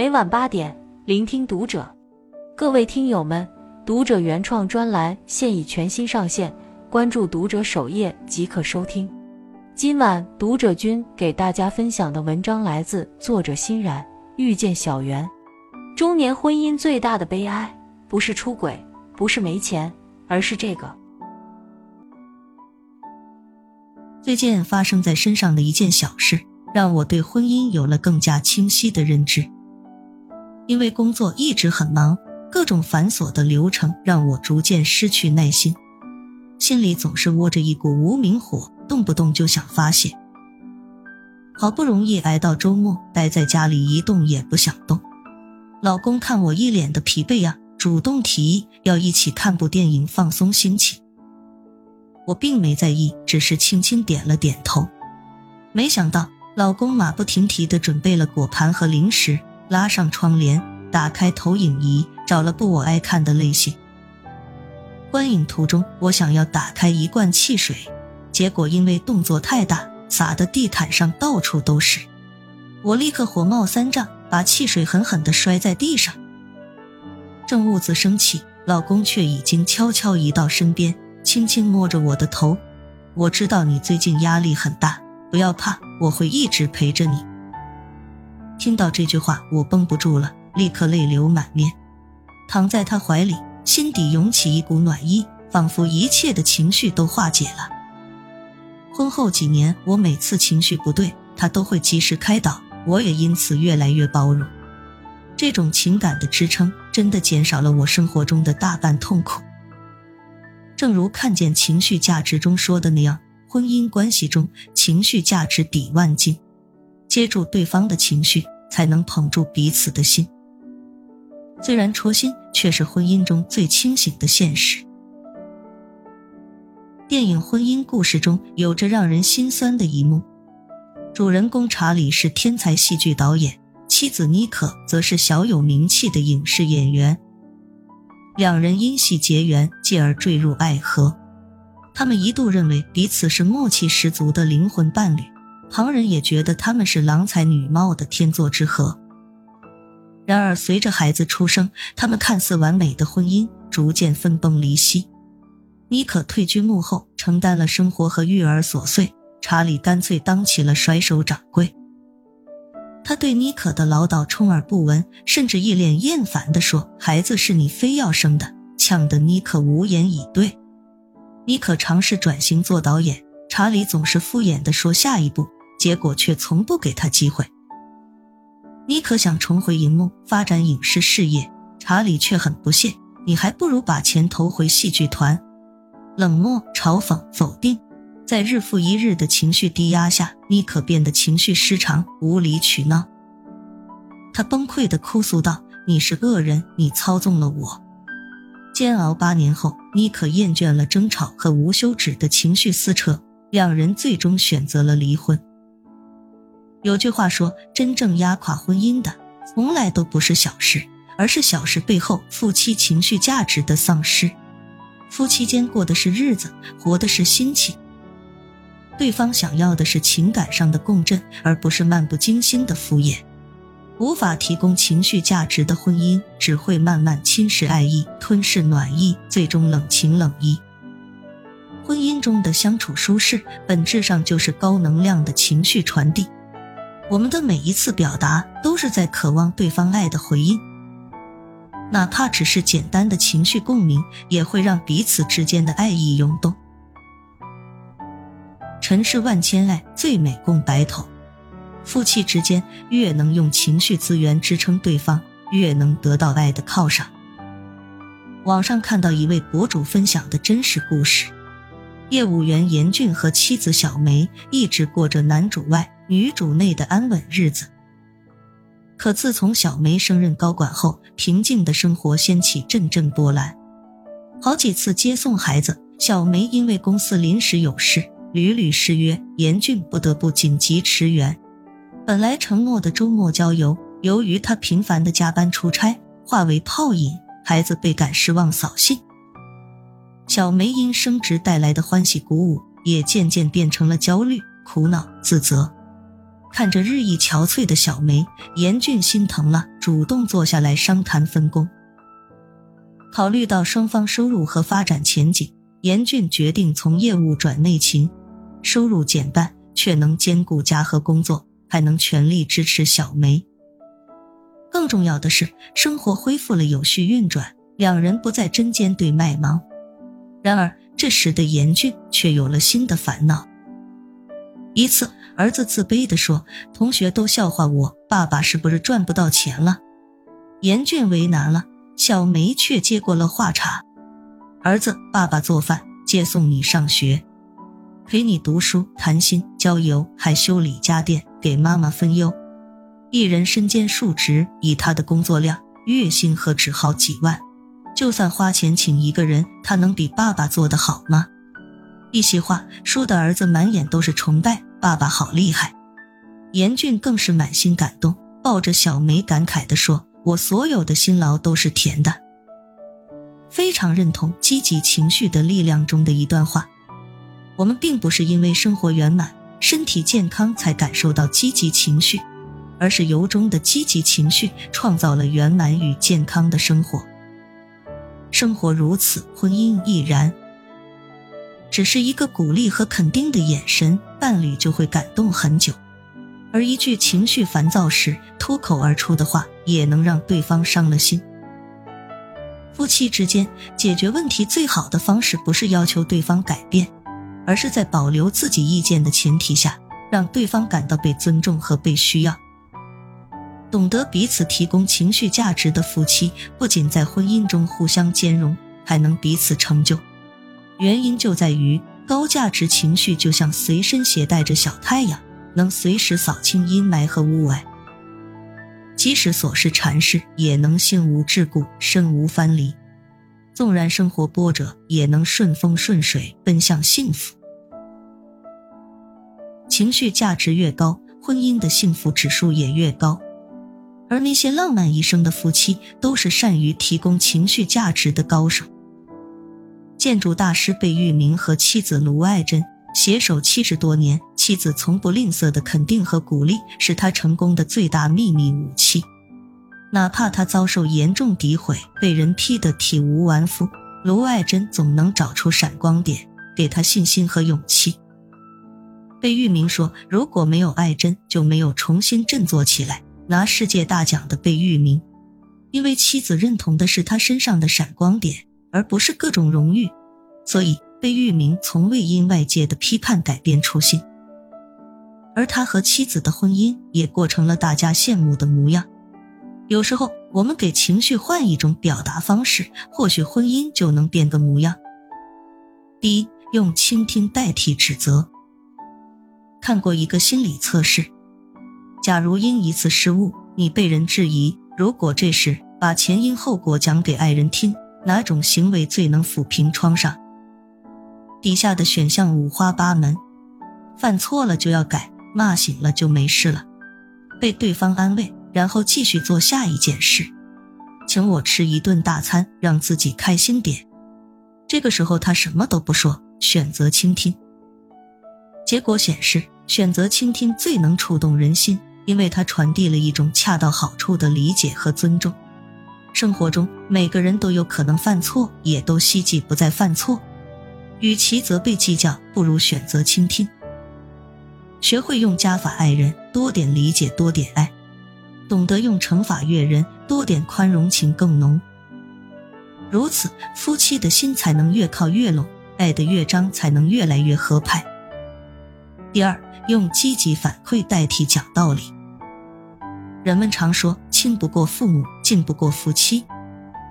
每晚八点，聆听读者。各位听友们，读者原创专栏现已全新上线，关注读者首页即可收听。今晚读者君给大家分享的文章来自作者欣然。遇见小圆，中年婚姻最大的悲哀，不是出轨，不是没钱，而是这个。最近发生在身上的一件小事，让我对婚姻有了更加清晰的认知。因为工作一直很忙，各种繁琐的流程让我逐渐失去耐心，心里总是窝着一股无名火，动不动就想发泄。好不容易挨到周末，待在家里一动也不想动。老公看我一脸的疲惫呀，主动提议要一起看部电影放松心情。我并没在意，只是轻轻点了点头。没想到老公马不停蹄的准备了果盘和零食，拉上窗帘，打开投影仪，找了部我爱看的类型。观影途中，我想要打开一罐汽水，结果因为动作太大。洒的地毯上到处都是，我立刻火冒三丈，把汽水狠狠地摔在地上。正兀自生气，老公却已经悄悄移到身边，轻轻摸着我的头。我知道你最近压力很大，不要怕，我会一直陪着你。听到这句话，我绷不住了，立刻泪流满面，躺在他怀里，心底涌起一股暖意，仿佛一切的情绪都化解了。婚后几年，我每次情绪不对，他都会及时开导，我也因此越来越包容。这种情感的支撑，真的减少了我生活中的大半痛苦。正如看见情绪价值中说的那样，婚姻关系中情绪价值抵万金，接住对方的情绪，才能捧住彼此的心。虽然戳心，却是婚姻中最清醒的现实。电影《婚姻故事》中有着让人心酸的一幕，主人公查理是天才戏剧导演，妻子妮可则是小有名气的影视演员。两人因戏结缘，继而坠入爱河。他们一度认为彼此是默契十足的灵魂伴侣，旁人也觉得他们是郎才女貌的天作之合。然而，随着孩子出生，他们看似完美的婚姻逐渐分崩离析。妮可退居幕后，承担了生活和育儿琐碎。查理干脆当起了甩手掌柜。他对妮可的唠叨充耳不闻，甚至一脸厌烦地说：“孩子是你非要生的。”呛得妮可无言以对。妮可尝试转型做导演，查理总是敷衍地说下一步，结果却从不给他机会。妮可想重回荧幕发展影视事业，查理却很不屑：“你还不如把钱投回戏剧团。”冷漠、嘲讽、否定，在日复一日的情绪低压下，妮可变得情绪失常、无理取闹。他崩溃地哭诉道：“你是恶人，你操纵了我。”煎熬八年后，妮可厌倦了争吵和无休止的情绪撕扯，两人最终选择了离婚。有句话说：“真正压垮婚姻的，从来都不是小事，而是小事背后夫妻情绪价值的丧失。”夫妻间过的是日子，活的是心情。对方想要的是情感上的共振，而不是漫不经心的敷衍。无法提供情绪价值的婚姻，只会慢慢侵蚀爱意，吞噬暖意，最终冷情冷意。婚姻中的相处舒适，本质上就是高能量的情绪传递。我们的每一次表达，都是在渴望对方爱的回应。哪怕只是简单的情绪共鸣，也会让彼此之间的爱意涌动。尘世万千，爱最美共白头。夫妻之间越能用情绪资源支撑对方，越能得到爱的犒赏。网上看到一位博主分享的真实故事：业务员严俊和妻子小梅一直过着男主外女主内的安稳日子。可自从小梅升任高管后，平静的生活掀起阵阵波澜。好几次接送孩子，小梅因为公司临时有事，屡屡失约，严峻不得不紧急驰援。本来承诺的周末郊游，由于他频繁的加班出差，化为泡影，孩子倍感失望扫兴。小梅因升职带来的欢喜鼓舞，也渐渐变成了焦虑、苦恼、自责。看着日益憔悴的小梅，严俊心疼了，主动坐下来商谈分工。考虑到双方收入和发展前景，严俊决定从业务转内勤，收入减半，却能兼顾家和工作，还能全力支持小梅。更重要的是，生活恢复了有序运转，两人不再针尖对麦芒。然而，这时的严俊却有了新的烦恼。一次，儿子自卑地说：“同学都笑话我，爸爸是不是赚不到钱了？”严俊为难了，小梅却接过了话茬：“儿子，爸爸做饭，接送你上学，陪你读书、谈心、郊游，还修理家电，给妈妈分忧。一人身兼数职，以他的工作量，月薪何止好几万？就算花钱请一个人，他能比爸爸做得好吗？”一席话说的儿子满眼都是崇拜，爸爸好厉害。严俊更是满心感动，抱着小梅感慨地说：“我所有的辛劳都是甜的。”非常认同积极情绪的力量中的一段话：我们并不是因为生活圆满、身体健康才感受到积极情绪，而是由衷的积极情绪创造了圆满与健康的生活。生活如此，婚姻亦然。只是一个鼓励和肯定的眼神，伴侣就会感动很久；而一句情绪烦躁时脱口而出的话，也能让对方伤了心。夫妻之间解决问题最好的方式，不是要求对方改变，而是在保留自己意见的前提下，让对方感到被尊重和被需要。懂得彼此提供情绪价值的夫妻，不仅在婚姻中互相兼容，还能彼此成就。原因就在于高价值情绪就像随身携带着小太阳，能随时扫清阴霾和雾霭。即使琐事缠事，也能心无桎梏，身无分离。纵然生活波折，也能顺风顺水，奔向幸福。情绪价值越高，婚姻的幸福指数也越高。而那些浪漫一生的夫妻，都是善于提供情绪价值的高手。建筑大师贝聿铭和妻子卢爱珍携手七十多年，妻子从不吝啬的肯定和鼓励，是他成功的最大秘密武器。哪怕他遭受严重诋毁，被人批得体无完肤，卢爱珍总能找出闪光点，给他信心和勇气。贝聿铭说：“如果没有爱珍，就没有重新振作起来，拿世界大奖的贝聿铭。因为妻子认同的是他身上的闪光点。”而不是各种荣誉，所以贝聿铭从未因外界的批判改变初心，而他和妻子的婚姻也过成了大家羡慕的模样。有时候，我们给情绪换一种表达方式，或许婚姻就能变个模样。第一，用倾听代替指责。看过一个心理测试，假如因一次失误你被人质疑，如果这时把前因后果讲给爱人听。哪种行为最能抚平创伤？底下的选项五花八门：犯错了就要改，骂醒了就没事了，被对方安慰，然后继续做下一件事，请我吃一顿大餐，让自己开心点。这个时候他什么都不说，选择倾听。结果显示，选择倾听最能触动人心，因为它传递了一种恰到好处的理解和尊重。生活中每个人都有可能犯错，也都希冀不再犯错。与其责备计较，不如选择倾听。学会用加法爱人，多点理解，多点爱；懂得用乘法悦人，多点宽容，情更浓。如此，夫妻的心才能越靠越拢，爱的乐章才能越来越合拍。第二，用积极反馈代替讲道理。人们常说。亲不过父母，近不过夫妻。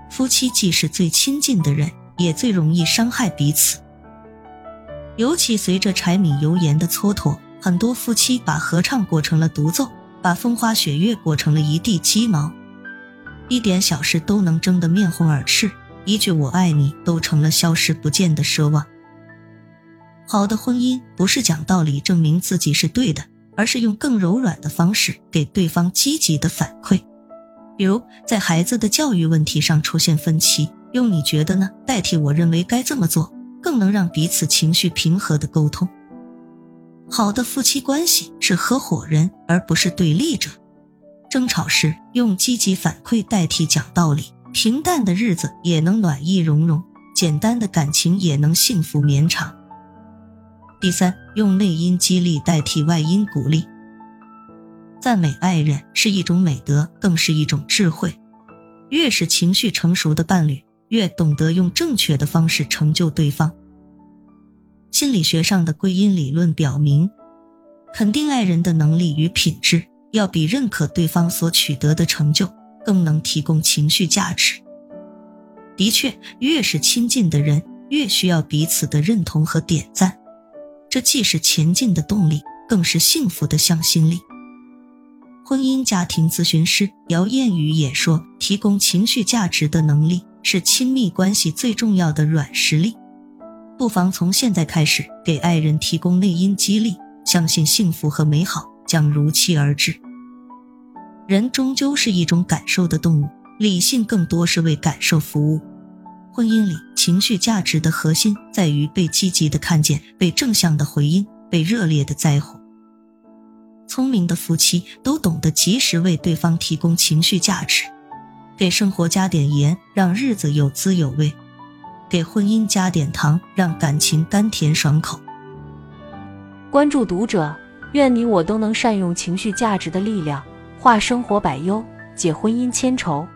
夫妻既是最亲近的人，也最容易伤害彼此。尤其随着柴米油盐的蹉跎，很多夫妻把合唱过成了独奏，把风花雪月过成了一地鸡毛，一点小事都能争得面红耳赤，一句“我爱你”都成了消失不见的奢望。好的婚姻不是讲道理证明自己是对的，而是用更柔软的方式给对方积极的反馈。比如在孩子的教育问题上出现分歧，用你觉得呢代替我认为该这么做，更能让彼此情绪平和的沟通。好的夫妻关系是合伙人，而不是对立者。争吵时用积极反馈代替讲道理，平淡的日子也能暖意融融，简单的感情也能幸福绵长。第三，用内因激励代替外因鼓励。赞美爱人是一种美德，更是一种智慧。越是情绪成熟的伴侣，越懂得用正确的方式成就对方。心理学上的归因理论表明，肯定爱人的能力与品质，要比认可对方所取得的成就更能提供情绪价值。的确，越是亲近的人，越需要彼此的认同和点赞，这既是前进的动力，更是幸福的向心力。婚姻家庭咨询师姚艳宇也说：“提供情绪价值的能力是亲密关系最重要的软实力。不妨从现在开始给爱人提供内因激励，相信幸福和美好将如期而至。人终究是一种感受的动物，理性更多是为感受服务。婚姻里情绪价值的核心在于被积极的看见，被正向的回应，被热烈的在乎。”聪明的夫妻都懂得及时为对方提供情绪价值，给生活加点盐，让日子有滋有味；给婚姻加点糖，让感情甘甜爽口。关注读者，愿你我都能善用情绪价值的力量，化生活百忧，解婚姻千愁。